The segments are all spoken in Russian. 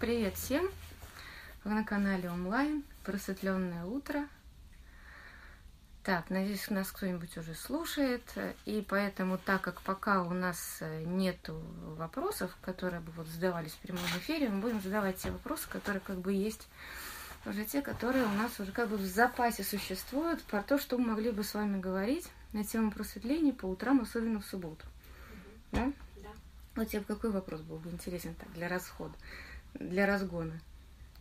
Привет всем! Вы на канале онлайн Просветленное утро. Так, надеюсь, нас кто-нибудь уже слушает. И поэтому, так как пока у нас нету вопросов, которые бы вот задавались в прямом эфире, мы будем задавать те вопросы, которые как бы есть уже те, которые у нас уже как бы в запасе существуют, про то, что мы могли бы с вами говорить на тему просветления по утрам, особенно в субботу. Да? Да. Вот тебе какой вопрос был бы интересен так, для расхода, для разгона?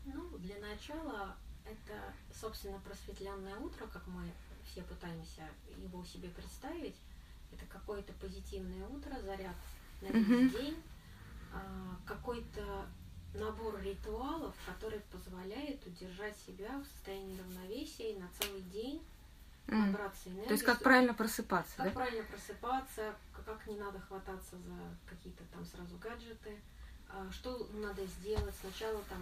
Ну, для начала, это, собственно, просветленное утро, как мы все пытаемся его себе представить. Это какое-то позитивное утро, заряд на весь Мгм. день, а, какой-то набор ритуалов, который позволяет удержать себя в состоянии равновесия и на целый день набраться энергии. То есть как правильно просыпаться, Как да? правильно просыпаться, как не надо хвататься за какие-то там сразу гаджеты, что надо сделать, сначала там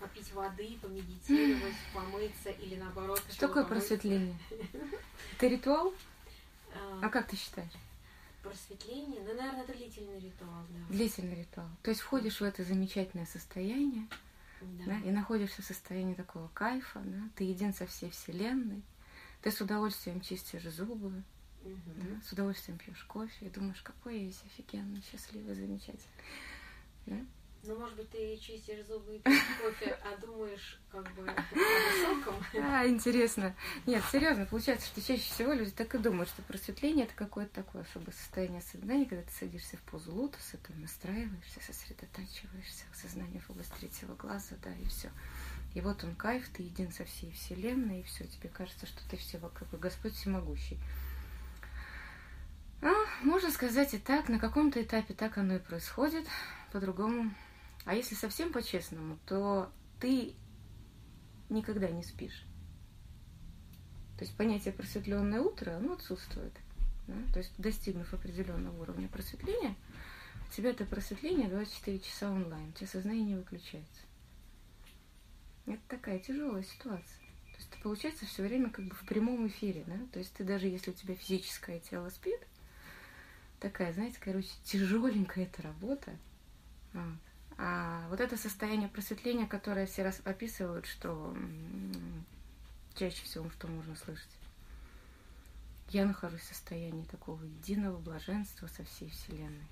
попить воды, помедитировать, помыться или наоборот. Что такое помыться. просветление? Это ритуал? А, А как ты считаешь? Просветление, ну, наверное, это длительный ритуал, да. Длительный ритуал. То есть входишь в это замечательное состояние, Да. да, и находишься в состоянии такого кайфа, да, ты един со всей вселенной, ты с удовольствием чистишь зубы, Мгм. да, с удовольствием пьешь кофе и думаешь, какой я весь офигенный, счастливый, замечательный. Да? Ну, может быть, ты чистишь зубы и пьешь кофе, а думаешь как бы о высоком. А, интересно. Нет, серьезно, получается, что чаще всего люди так и думают, что просветление это какое-то такое особое состояние сознания, когда ты садишься в позу лотоса, ты настраиваешься, сосредотачиваешься, сознание в область третьего глаза, да, и все. И вот он кайф, ты един со всей вселенной, и все, тебе кажется, что ты все вокруг, и Господь всемогущий. А, можно сказать и так, на каком-то этапе так оно и происходит, по-другому. А если совсем по-честному, то ты никогда не спишь. То есть понятие просветленное утро, оно отсутствует. да. То есть достигнув определенного уровня просветления, у тебя это просветление 24 часа онлайн, у тебя сознание не выключается. Это такая тяжелая ситуация. То есть ты, получается, все время как бы в прямом эфире, да? То есть ты даже если у тебя физическое тело спит, такая, знаете, короче, тяжеленькая эта работа. Вот. А вот это состояние просветления, которое все раз описывают, что чаще всего, что можно слышать. Я нахожусь в состоянии такого единого блаженства со всей Вселенной.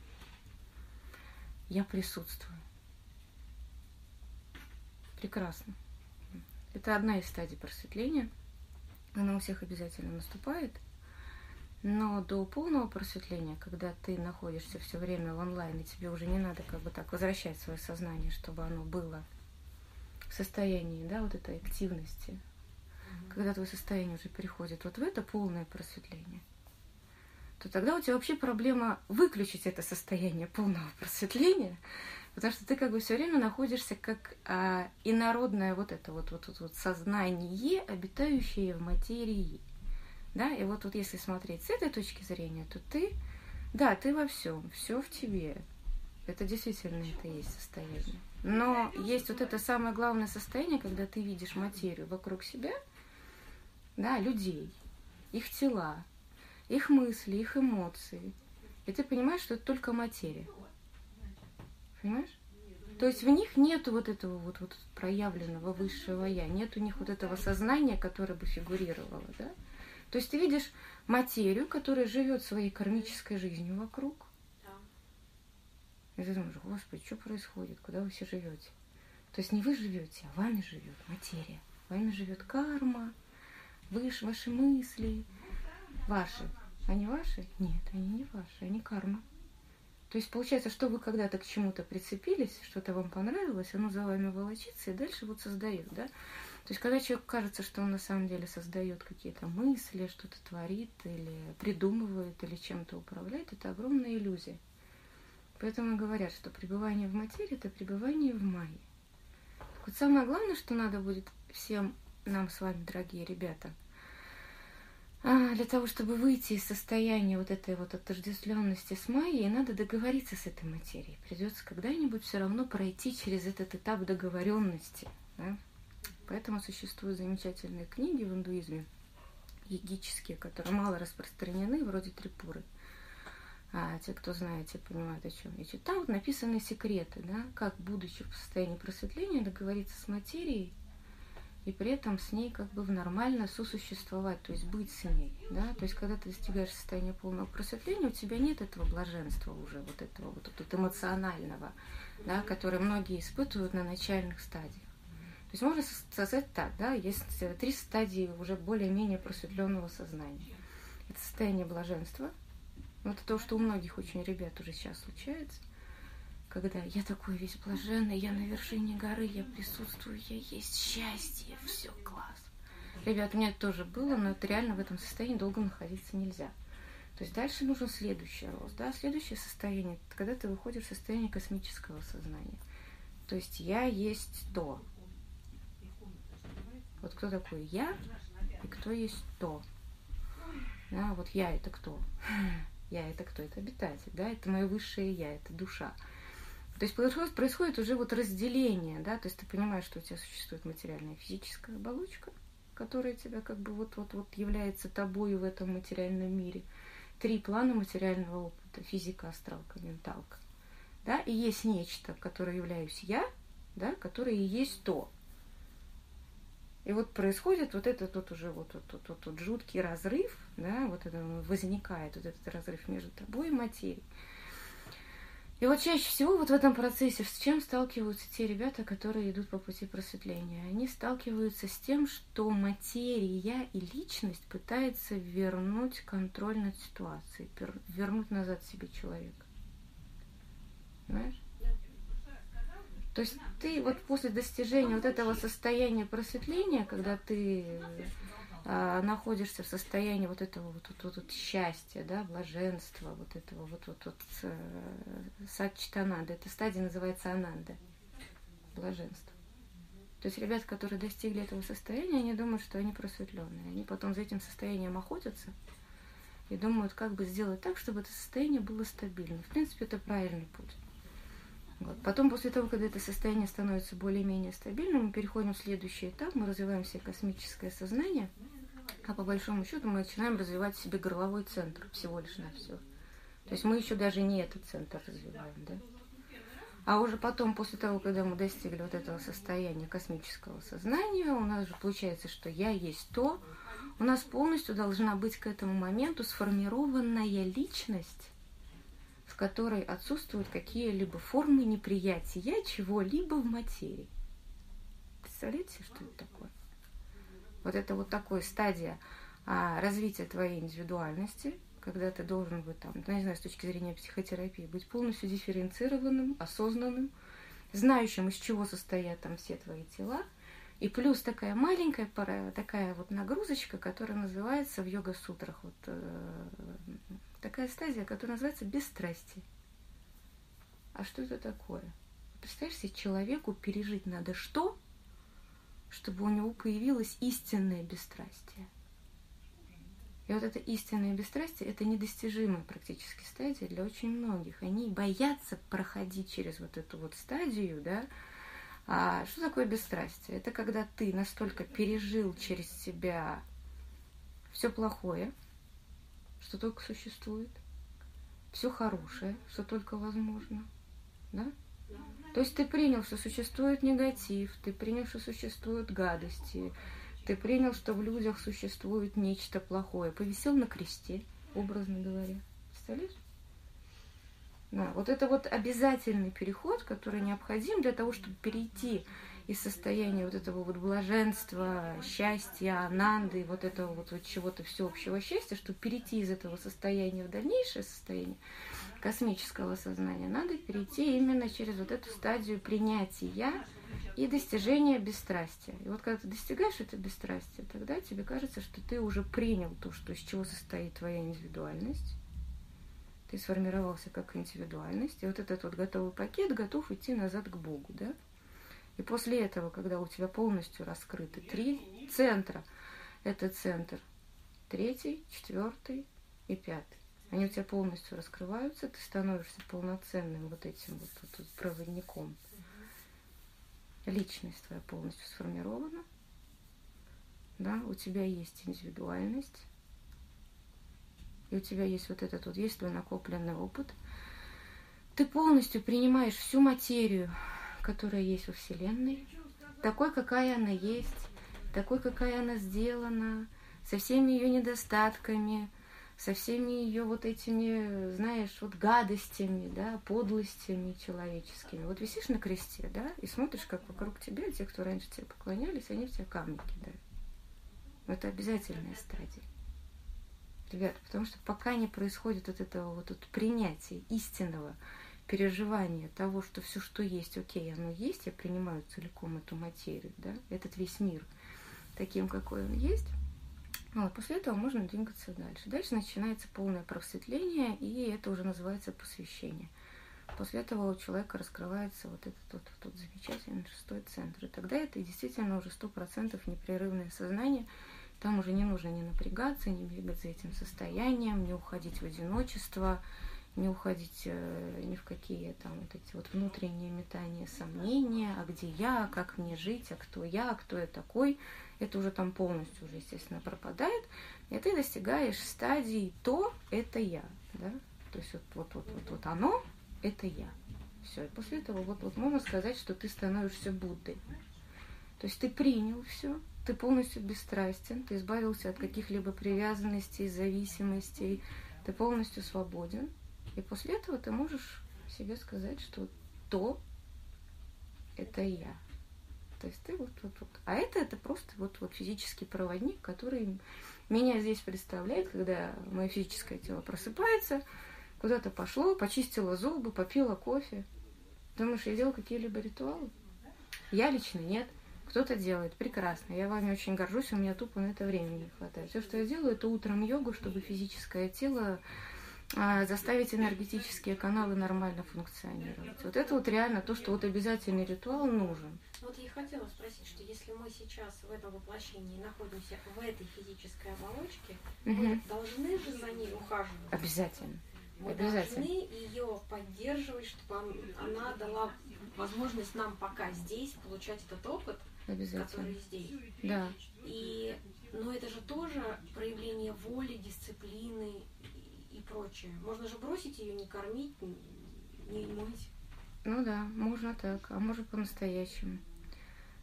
Я присутствую. Прекрасно. Это одна из стадий просветления. Она у всех обязательно наступает. Но до полного просветления, когда ты находишься все время в онлайн, и тебе уже не надо как бы так возвращать свое сознание, чтобы оно было в состоянии, да, вот этой активности, Мгм. когда твое состояние уже переходит вот в это полное просветление, то тогда у тебя вообще проблема выключить это состояние полного просветления, потому что ты как бы все время находишься как а, инородное вот это вот, вот, вот, вот сознание, обитающее в материи. Да, и вот, вот если смотреть с этой точки зрения, то ты, да, ты во всем, все в тебе. Это действительно это есть состояние. Но есть вот это самое главное состояние, когда ты видишь материю вокруг себя, да, людей, их тела, их мысли, их эмоции. И ты понимаешь, что это только материя. Понимаешь? То есть в них нету вот этого вот, вот проявленного высшего я, нет у них вот этого сознания, которое бы фигурировало, да? То есть ты видишь материю, которая живет своей кармической жизнью вокруг. Да. И ты думаешь, господи, что происходит, куда вы все живете? То есть не вы живете, а вами живет материя. Вами живет карма, вы, ваши мысли, ваши. Они ваши? Нет, они не ваши, они карма. То есть получается, что вы когда-то к чему-то прицепились, что-то вам понравилось, оно за вами волочится и дальше вот создает, да? То есть когда человеку кажется, что он на самом деле создает какие-то мысли, что-то творит или придумывает или чем-то управляет, это огромная иллюзия. Поэтому говорят, что пребывание в материи – это пребывание в майе. Так вот самое главное, что надо будет всем нам с вами, дорогие ребята, а, для того, чтобы выйти из состояния вот этой вот отождествленности с майей, надо договориться с этой материей. Придется когда-нибудь все равно пройти через этот этап договоренности. да. Поэтому существуют замечательные книги в индуизме, егические, которые мало распространены, вроде Трипуры. а те, кто знает, те понимают, о чем речь. Там вот написаны секреты, да, как, будучи в состоянии просветления, договориться с материей и при этом с ней как бы в нормально сосуществовать, то есть быть с ней, да, то есть когда ты достигаешь состояния полного просветления, у тебя нет этого блаженства уже, вот этого вот, вот эмоционального, да, которое многие испытывают на начальных стадиях. То есть можно сказать так, да, есть три стадии уже более-менее просветленного сознания. Это состояние блаженства, это то, что у многих очень ребят уже сейчас случается – когда я такой весь блаженный, я на вершине горы, я присутствую, я есть счастье, все класс. Ребят, у меня это тоже было, но это реально в этом состоянии долго находиться нельзя. То есть дальше нужен следующий рост. Да? Следующее состояние, когда ты выходишь в состояние космического сознания. То есть я есть то. Вот кто такой я и кто есть то. Да, вот я это кто? Я это кто? Это обитатель, да, это мое высшее я, это душа. То есть происходит, происходит уже вот разделение, да, то есть ты понимаешь, что у тебя существует материальная физическая оболочка, которая тебя как бы вот-вот-вот является тобою в этом материальном мире. Три плана материального опыта. Физика, астралка, менталка. Да, и есть нечто, которое являюсь я, да, которое и есть то. И вот происходит вот этот вот уже вот, вот, вот, вот, вот жуткий разрыв, да, вот это возникает вот этот разрыв между тобой и материей. И вот чаще всего вот в этом процессе с чем сталкиваются те ребята, которые идут по пути просветления? Они сталкиваются с тем, что материя и личность пытается вернуть контроль над ситуацией, вернуть назад себе человека. Понимаешь? То есть ты вот после достижения вот этого состояния просветления, когда ты а, находишься в состоянии вот этого вот, вот, вот, вот счастья, да, блаженства, вот этого вот, вот, вот э, садчитананда. Эта стадия называется ананда, блаженство. То есть ребята, которые достигли этого состояния, они думают, что они просветленные. Они потом за этим состоянием охотятся и думают, как бы сделать так, чтобы это состояние было стабильным. В принципе, это правильный путь. Вот. Потом, после того, когда это состояние становится более-менее стабильным, мы переходим в следующий этап, мы развиваем себе космическое сознание – а по большому счету мы начинаем развивать себе горловой центр всего лишь на все. То есть мы еще даже не этот центр развиваем, да? А уже потом, после того, когда мы достигли вот этого состояния космического сознания, у нас же получается, что я есть то, у нас полностью должна быть к этому моменту сформированная личность, в которой отсутствуют какие-либо формы неприятия чего-либо в материи. Представляете, что это такое? Вот это вот такая стадия а, развития твоей индивидуальности, когда ты должен быть там, ну, не знаю, с точки зрения психотерапии, быть полностью дифференцированным, осознанным, знающим, из чего состоят там все твои тела, и плюс такая маленькая пара, такая вот нагрузочка, которая называется в йога-сутрах, вот э, такая стадия, которая называется бесстрастие. А что это такое? Представляешь себе, человеку пережить надо что, чтобы у него появилось истинное бесстрастие. И вот это истинное бесстрастие – это недостижимая практически стадия для очень многих. Они боятся проходить через вот эту вот стадию, да. А что такое бесстрастие? Это когда ты настолько пережил через себя все плохое, что только существует, все хорошее, что только возможно, да? То есть ты принял, что существует негатив, ты принял, что существуют гадости, ты принял, что в людях существует нечто плохое. Повисел на кресте, образно говоря. Представляешь? Да, вот это вот обязательный переход, который необходим для того, чтобы перейти из состояния вот этого вот блаженства, счастья, ананды, вот этого вот, вот чего-то всеобщего счастья, чтобы перейти из этого состояния в дальнейшее состояние, космического сознания, надо перейти именно через вот эту стадию принятия и достижения бесстрастия. И вот когда ты достигаешь это бесстрастия, тогда тебе кажется, что ты уже принял то, что из чего состоит твоя индивидуальность. Ты сформировался как индивидуальность, и вот этот вот готовый пакет готов идти назад к Богу, да? И после этого, когда у тебя полностью раскрыты три центра, это центр третий, четвертый и пятый. Они у тебя полностью раскрываются, ты становишься полноценным вот этим вот, вот, вот проводником. Личность твоя полностью сформирована, да, у тебя есть индивидуальность, и у тебя есть вот этот вот, есть твой накопленный опыт, ты полностью принимаешь всю материю, которая есть во Вселенной, такой, какая она есть, такой, какая она сделана, со всеми ее недостатками, со всеми ее вот этими, знаешь, вот гадостями, да, подлостями человеческими. Вот висишь на кресте, да, и смотришь, как вокруг тебя, те, кто раньше тебе поклонялись, они в тебя камни кидают. Это обязательная стадия. Ребят, потому что пока не происходит вот этого вот, вот принятия истинного переживания того, что все, что есть, окей, оно есть, я принимаю целиком эту материю, да, этот весь мир таким, какой он есть, вот, после этого можно двигаться дальше. Дальше начинается полное просветление, и это уже называется посвящение. После этого у человека раскрывается вот этот вот, вот замечательный шестой центр. И тогда это действительно уже сто процентов непрерывное сознание. Там уже не нужно не напрягаться, не бегать за этим состоянием, не уходить в одиночество, не уходить э, ни в какие там вот эти вот внутренние метания, сомнения, а где я, как мне жить, а кто я, а кто я такой – это уже там полностью уже, естественно, пропадает, и ты достигаешь стадии «то – это я». Да? То есть вот, вот, вот, вот, вот оно – это я. Все, и после этого вот, вот можно сказать, что ты становишься Буддой. То есть ты принял все, ты полностью бесстрастен, ты избавился от каких-либо привязанностей, зависимостей, ты полностью свободен. И после этого ты можешь себе сказать, что то – это я. То есть ты вот, вот, вот. А это это просто вот, вот физический проводник, который меня здесь представляет, когда мое физическое тело просыпается, куда-то пошло, почистила зубы, попила кофе. Думаешь, я делаю какие-либо ритуалы? Я лично нет. Кто-то делает. Прекрасно. Я вами очень горжусь, у меня тупо на это времени не хватает. Все, что я делаю, это утром йогу, чтобы физическое тело а, заставить энергетические каналы нормально функционировать. Вот это вот реально то, что вот обязательный ритуал нужен. Вот я хотела спросить, что если мы сейчас в этом воплощении находимся в этой физической оболочке, угу. мы должны же за ней ухаживать? Обязательно. Мы Обязательно. должны ее поддерживать, чтобы она дала возможность нам пока здесь получать этот опыт, который здесь. Да. И, но это же тоже проявление воли, дисциплины и прочее. Можно же бросить ее, не кормить, не мыть. Ну да, можно так, а может по-настоящему.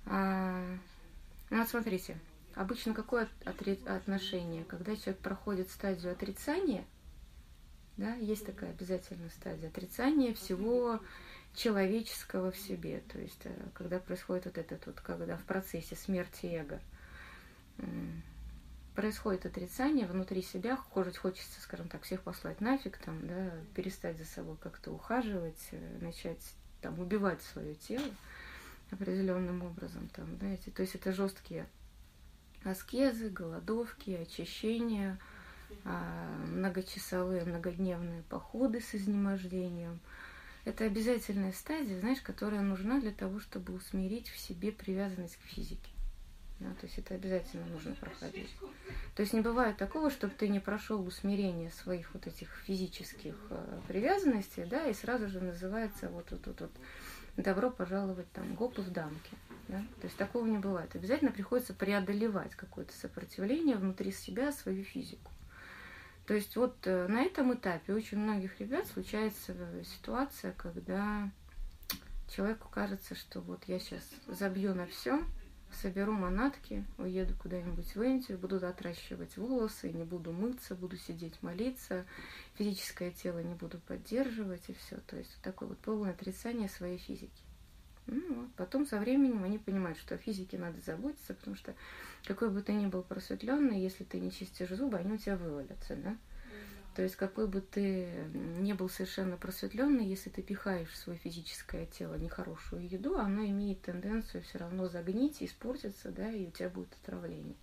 А, ну вот смотрите, обычно какое отри- отношение? Когда человек проходит стадию отрицания, да, есть такая обязательная стадия отрицания всего человеческого в себе. То есть, э, когда происходит вот этот вот, когда в процессе смерти эго, происходит отрицание внутри себя, хоть хочется, скажем так, всех послать нафиг, там, да, перестать за собой как-то ухаживать, э, начать там убивать свое тело определенным образом, там, знаете, то есть это жесткие аскезы, голодовки, очищения, а, многочасовые, многодневные походы с изнемождением. Это обязательная стадия, знаешь, которая нужна для того, чтобы усмирить в себе привязанность к физике. Да, то есть это обязательно нужно проходить. То есть не бывает такого, чтобы ты не прошел усмирение своих вот этих физических э, привязанностей, да, и сразу же называется вот вот вот, вот добро пожаловать там гопы в дамки. Да? То есть такого не бывает. Обязательно приходится преодолевать какое-то сопротивление внутри себя, свою физику. То есть вот э, на этом этапе очень многих ребят случается ситуация, когда человеку кажется, что вот я сейчас забью на все, соберу манатки, уеду куда-нибудь в Индию, буду отращивать волосы, не буду мыться, буду сидеть молиться, физическое тело не буду поддерживать и все. То есть такое вот полное отрицание своей физики. Ну, вот. Потом со временем они понимают, что о физике надо заботиться, потому что какой бы ты ни был просветленный, если ты не чистишь зубы, они у тебя вывалятся, да? То есть какой бы ты не был совершенно просветленный, если ты пихаешь в свое физическое тело нехорошую еду, оно имеет тенденцию все равно загнить, испортиться, да, и у тебя будет отравление.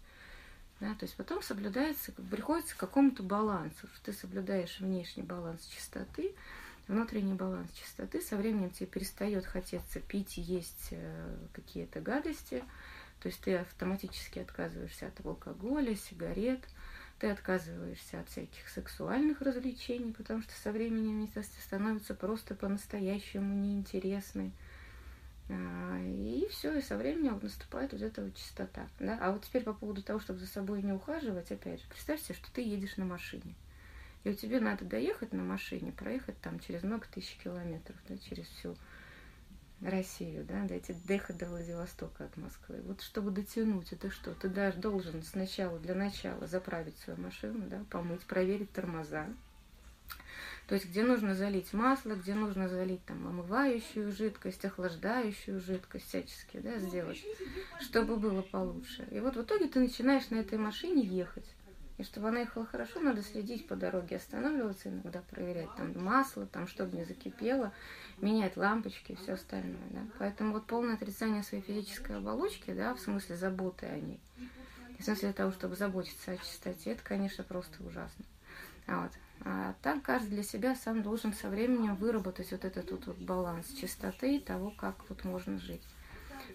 Да, то есть потом соблюдается, приходится к какому-то балансу, что ты соблюдаешь внешний баланс чистоты, внутренний баланс чистоты, со временем тебе перестает хотеться пить есть э, какие-то гадости, то есть ты автоматически отказываешься от алкоголя, сигарет – ты отказываешься от всяких сексуальных развлечений, потому что со временем они становятся просто по-настоящему неинтересны. А, и все, и со временем наступает вот эта вот чистота. Да? А вот теперь по поводу того, чтобы за собой не ухаживать, опять же, представьте, что ты едешь на машине. И у тебя надо доехать на машине, проехать там через много тысяч километров, да, через всю Россию, да, дойти доехать до Владивостока от Москвы. Вот чтобы дотянуть, это что? Ты даже должен сначала, для начала заправить свою машину, да, помыть, проверить тормоза, то есть где нужно залить масло, где нужно залить там омывающую жидкость, охлаждающую жидкость всячески, да, сделать, чтобы было получше. И вот в итоге ты начинаешь на этой машине ехать. И чтобы она ехала хорошо, надо следить по дороге, останавливаться иногда, проверять там масло, там, чтобы не закипело, менять лампочки и все остальное. Да? Поэтому вот полное отрицание своей физической оболочки, да, в смысле заботы о ней, в смысле того, чтобы заботиться о чистоте, это, конечно, просто ужасно. А вот. А так каждый для себя сам должен со временем выработать вот этот вот, вот баланс чистоты и того, как вот можно жить.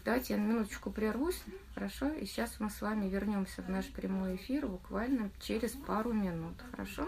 Давайте я на минуточку прервусь, хорошо? И сейчас мы с вами вернемся в наш прямой эфир буквально через пару минут, хорошо?